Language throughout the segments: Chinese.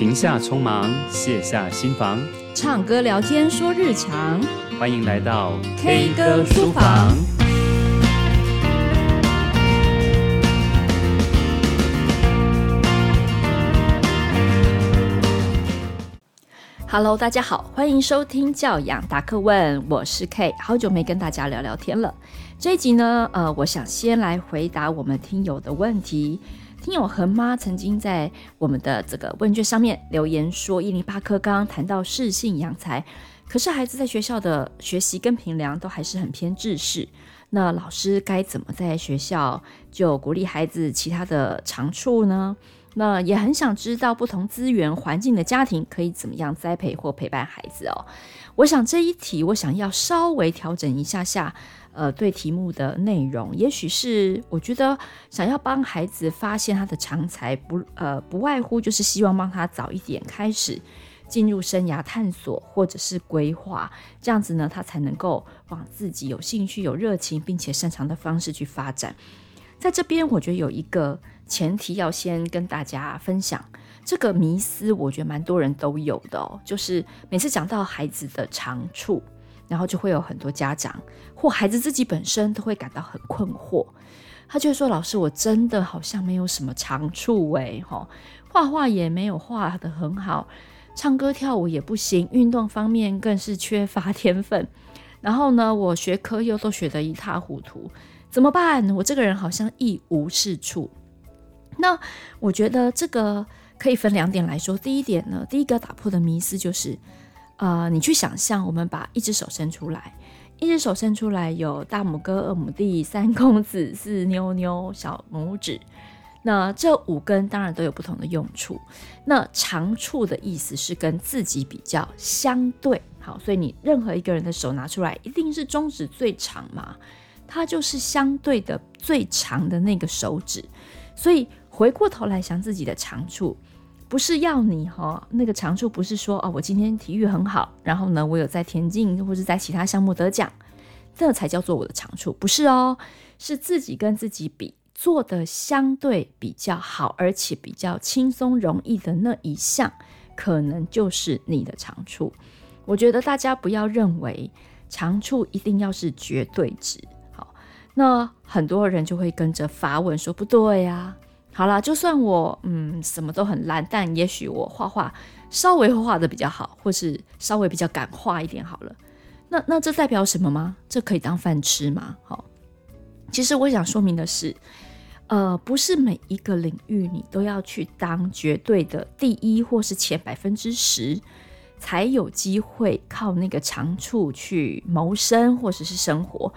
停下匆忙，卸下心防，唱歌聊天说日常。欢迎来到 K 歌书房。Hello，大家好，欢迎收听教养答客问，我是 K，好久没跟大家聊聊天了。这一集呢，呃，我想先来回答我们听友的问题。听友恒妈曾经在我们的这个问卷上面留言说，一零八课刚刚谈到适性养才，可是孩子在学校的学习跟评量都还是很偏制式，那老师该怎么在学校就鼓励孩子其他的长处呢？那也很想知道不同资源环境的家庭可以怎么样栽培或陪伴孩子哦。我想这一题我想要稍微调整一下下。呃，对题目的内容，也许是我觉得想要帮孩子发现他的长才，不呃不外乎就是希望帮他早一点开始进入生涯探索或者是规划，这样子呢，他才能够往自己有兴趣、有热情并且擅长的方式去发展。在这边，我觉得有一个前提要先跟大家分享，这个迷思我觉得蛮多人都有的哦，就是每次讲到孩子的长处。然后就会有很多家长或孩子自己本身都会感到很困惑，他就说：“老师，我真的好像没有什么长处哎，哈，画画也没有画得很好，唱歌跳舞也不行，运动方面更是缺乏天分。然后呢，我学科又都学得一塌糊涂，怎么办？我这个人好像一无是处。那我觉得这个可以分两点来说。第一点呢，第一个打破的迷思就是。”呃，你去想象，我们把一只手伸出来，一只手伸出来有大拇哥、二拇弟、三公子、四妞妞、小拇指。那这五根当然都有不同的用处。那长处的意思是跟自己比较相对，好，所以你任何一个人的手拿出来，一定是中指最长嘛，它就是相对的最长的那个手指。所以回过头来想自己的长处。不是要你哈，那个长处不是说哦，我今天体育很好，然后呢，我有在田径或者在其他项目得奖，这才叫做我的长处，不是哦，是自己跟自己比，做得相对比较好，而且比较轻松容易的那一项，可能就是你的长处。我觉得大家不要认为长处一定要是绝对值，好，那很多人就会跟着发问说不对呀。好啦，就算我嗯什么都很烂，但也许我画画稍微画的比较好，或是稍微比较敢画一点好了。那那这代表什么吗？这可以当饭吃吗？好，其实我想说明的是，呃，不是每一个领域你都要去当绝对的第一，或是前百分之十，才有机会靠那个长处去谋生或者是生活。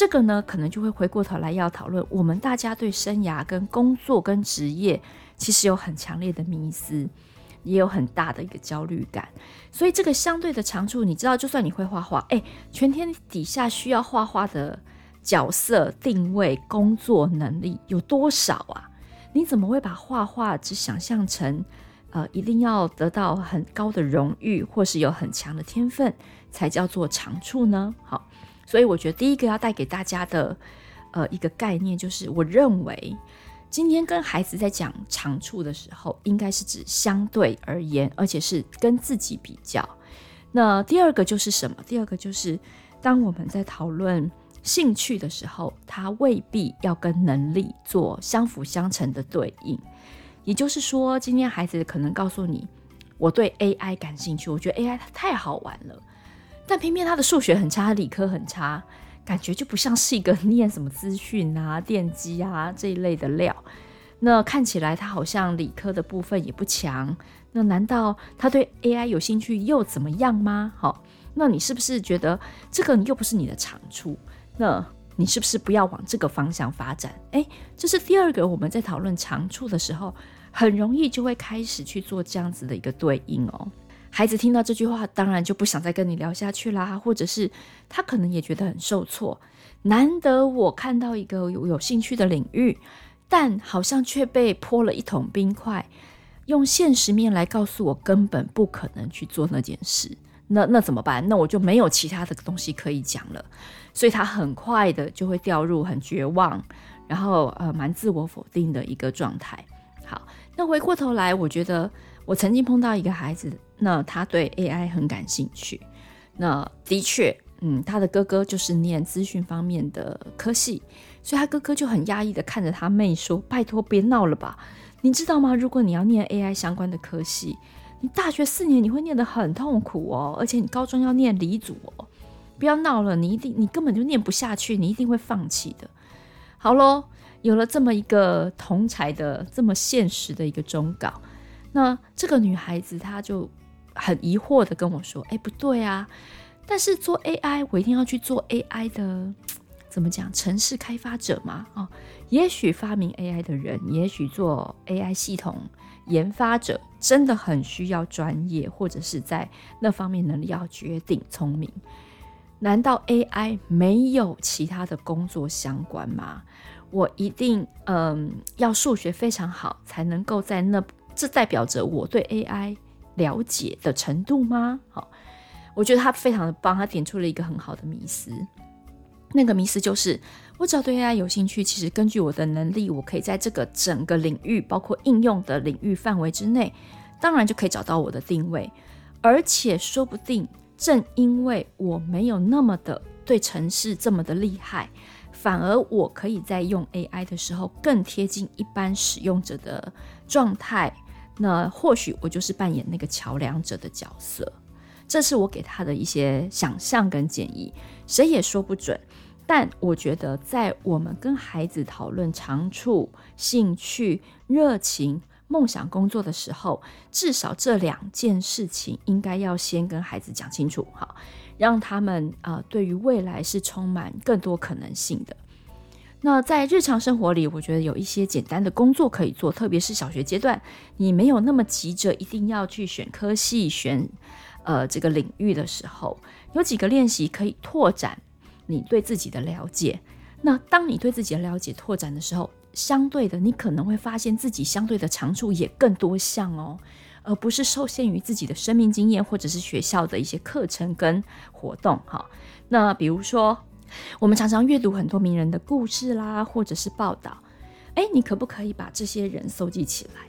这个呢，可能就会回过头来要讨论，我们大家对生涯、跟工作、跟职业，其实有很强烈的迷思，也有很大的一个焦虑感。所以这个相对的长处，你知道，就算你会画画，哎，全天底下需要画画的角色定位、工作能力有多少啊？你怎么会把画画只想象成，呃，一定要得到很高的荣誉，或是有很强的天分，才叫做长处呢？好。所以我觉得第一个要带给大家的，呃，一个概念就是，我认为今天跟孩子在讲长处的时候，应该是指相对而言，而且是跟自己比较。那第二个就是什么？第二个就是，当我们在讨论兴趣的时候，它未必要跟能力做相辅相成的对应。也就是说，今天孩子可能告诉你，我对 AI 感兴趣，我觉得 AI 它太好玩了。但偏偏他的数学很差，理科很差，感觉就不像是一个 念什么资讯啊、电机啊这一类的料。那看起来他好像理科的部分也不强。那难道他对 AI 有兴趣又怎么样吗？好，那你是不是觉得这个又不是你的长处？那你是不是不要往这个方向发展？诶，这是第二个我们在讨论长处的时候，很容易就会开始去做这样子的一个对应哦。孩子听到这句话，当然就不想再跟你聊下去啦，或者是他可能也觉得很受挫。难得我看到一个有有兴趣的领域，但好像却被泼了一桶冰块，用现实面来告诉我根本不可能去做那件事。那那怎么办？那我就没有其他的东西可以讲了。所以他很快的就会掉入很绝望，然后呃蛮自我否定的一个状态。好，那回过头来，我觉得我曾经碰到一个孩子，那他对 AI 很感兴趣。那的确，嗯，他的哥哥就是念资讯方面的科系，所以他哥哥就很压抑的看着他妹说：“拜托，别闹了吧。”你知道吗？如果你要念 AI 相关的科系，你大学四年你会念得很痛苦哦，而且你高中要念理组哦。不要闹了，你一定你根本就念不下去，你一定会放弃的。好喽，有了这么一个同才的这么现实的一个忠告，那这个女孩子她就很疑惑的跟我说：“哎，不对啊，但是做 AI 我一定要去做 AI 的。”怎么讲？城市开发者嘛，哦，也许发明 AI 的人，也许做 AI 系统研发者，真的很需要专业，或者是在那方面能力要绝顶聪明。难道 AI 没有其他的工作相关吗？我一定嗯要数学非常好，才能够在那，这代表着我对 AI 了解的程度吗？好，我觉得他非常的棒，他点出了一个很好的迷思。那个迷思就是，我只要对 AI 有兴趣，其实根据我的能力，我可以在这个整个领域，包括应用的领域范围之内，当然就可以找到我的定位。而且说不定，正因为我没有那么的对城市这么的厉害，反而我可以在用 AI 的时候更贴近一般使用者的状态。那或许我就是扮演那个桥梁者的角色。这是我给他的一些想象跟建议，谁也说不准。但我觉得，在我们跟孩子讨论长处、兴趣、热情、梦想工作的时候，至少这两件事情应该要先跟孩子讲清楚，好，让他们啊、对于未来是充满更多可能性的。那在日常生活里，我觉得有一些简单的工作可以做，特别是小学阶段，你没有那么急着一定要去选科系、选呃这个领域的时候，有几个练习可以拓展。你对自己的了解，那当你对自己的了解拓展的时候，相对的，你可能会发现自己相对的长处也更多项哦，而不是受限于自己的生命经验或者是学校的一些课程跟活动哈。那比如说，我们常常阅读很多名人的故事啦，或者是报道，诶，你可不可以把这些人搜集起来？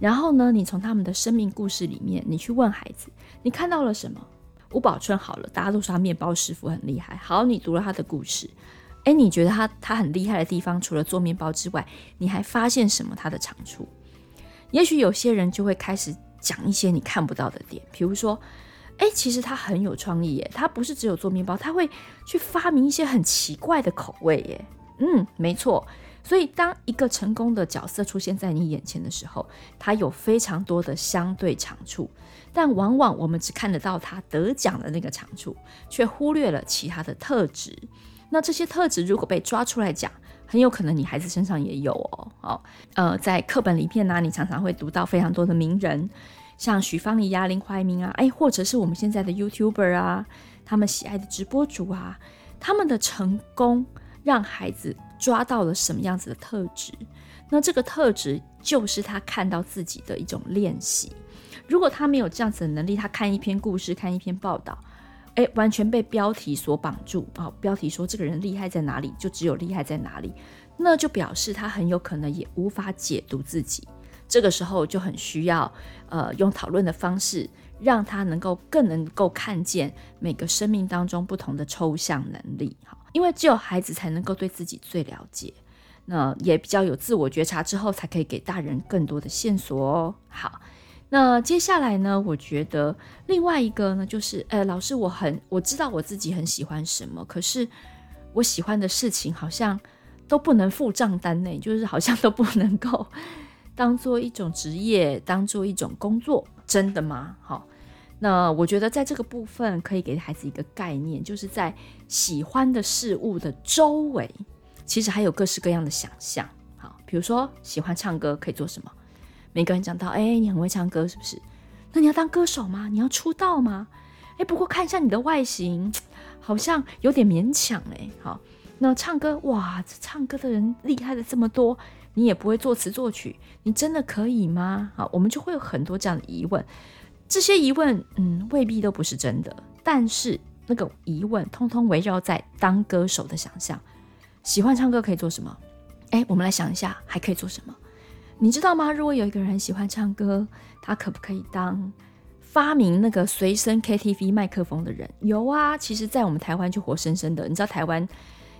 然后呢，你从他们的生命故事里面，你去问孩子，你看到了什么？吴宝春好了，大家都说他面包师傅很厉害。好，你读了他的故事，诶，你觉得他他很厉害的地方，除了做面包之外，你还发现什么他的长处？也许有些人就会开始讲一些你看不到的点，比如说，诶，其实他很有创意耶，他不是只有做面包，他会去发明一些很奇怪的口味耶。嗯，没错。所以，当一个成功的角色出现在你眼前的时候，他有非常多的相对长处，但往往我们只看得到他得奖的那个长处，却忽略了其他的特质。那这些特质如果被抓出来讲，很有可能你孩子身上也有哦。哦，呃，在课本里面呢，你常常会读到非常多的名人，像许芳宜呀、林怀民啊，哎，或者是我们现在的 YouTuber 啊，他们喜爱的直播主啊，他们的成功让孩子。抓到了什么样子的特质，那这个特质就是他看到自己的一种练习。如果他没有这样子的能力，他看一篇故事，看一篇报道，诶，完全被标题所绑住啊！标题说这个人厉害在哪里，就只有厉害在哪里，那就表示他很有可能也无法解读自己。这个时候就很需要呃用讨论的方式，让他能够更能够看见每个生命当中不同的抽象能力。哈因为只有孩子才能够对自己最了解，那也比较有自我觉察之后，才可以给大人更多的线索哦。好，那接下来呢，我觉得另外一个呢，就是，呃，老师，我很我知道我自己很喜欢什么，可是我喜欢的事情好像都不能付账单呢，就是好像都不能够当做一种职业，当做一种工作，真的吗？好。那我觉得在这个部分可以给孩子一个概念，就是在喜欢的事物的周围，其实还有各式各样的想象。好，比如说喜欢唱歌可以做什么？每个人讲到，哎，你很会唱歌是不是？那你要当歌手吗？你要出道吗？哎，不过看一下你的外形，好像有点勉强哎。好，那唱歌哇，这唱歌的人厉害的这么多，你也不会作词作曲，你真的可以吗？好，我们就会有很多这样的疑问。这些疑问，嗯，未必都不是真的，但是那个疑问通通围绕在当歌手的想象。喜欢唱歌可以做什么？哎，我们来想一下，还可以做什么？你知道吗？如果有一个人喜欢唱歌，他可不可以当发明那个随身 KTV 麦克风的人？有啊，其实，在我们台湾就活生生的。你知道台湾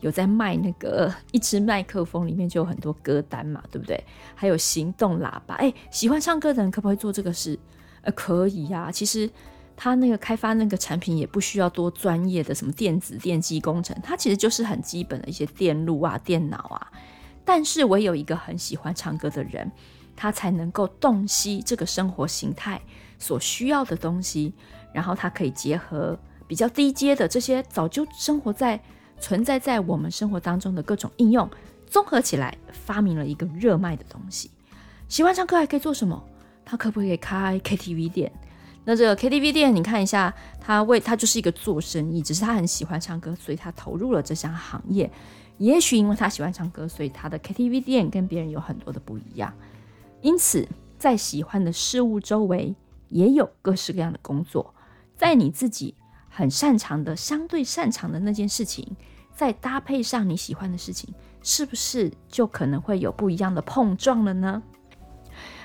有在卖那个一支麦克风，里面就有很多歌单嘛，对不对？还有行动喇叭。哎，喜欢唱歌的人可不可以做这个事？呃，可以呀、啊。其实他那个开发那个产品也不需要多专业的什么电子电机工程，它其实就是很基本的一些电路啊、电脑啊。但是，唯有一个很喜欢唱歌的人，他才能够洞悉这个生活形态所需要的东西，然后他可以结合比较低阶的这些早就生活在、存在在我们生活当中的各种应用，综合起来，发明了一个热卖的东西。喜欢唱歌还可以做什么？他可不可以开 KTV 店？那这个 KTV 店，你看一下，他为他就是一个做生意，只是他很喜欢唱歌，所以他投入了这项行业。也许因为他喜欢唱歌，所以他的 KTV 店跟别人有很多的不一样。因此，在喜欢的事物周围，也有各式各样的工作。在你自己很擅长的、相对擅长的那件事情，再搭配上你喜欢的事情，是不是就可能会有不一样的碰撞了呢？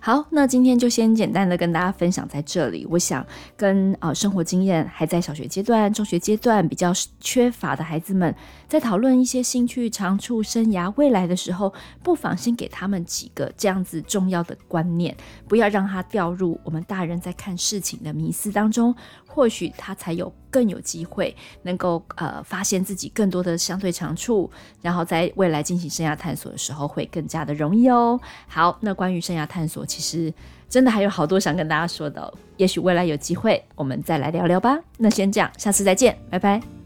好，那今天就先简单的跟大家分享在这里。我想跟呃生活经验还在小学阶段、中学阶段比较缺乏的孩子们，在讨论一些兴趣、长处、生涯、未来的时候，不妨先给他们几个这样子重要的观念，不要让他掉入我们大人在看事情的迷思当中。或许他才有更有机会能够呃发现自己更多的相对长处，然后在未来进行生涯探索的时候会更加的容易哦。好，那关于生涯探索，其实真的还有好多想跟大家说的，也许未来有机会我们再来聊聊吧。那先这样，下次再见，拜拜。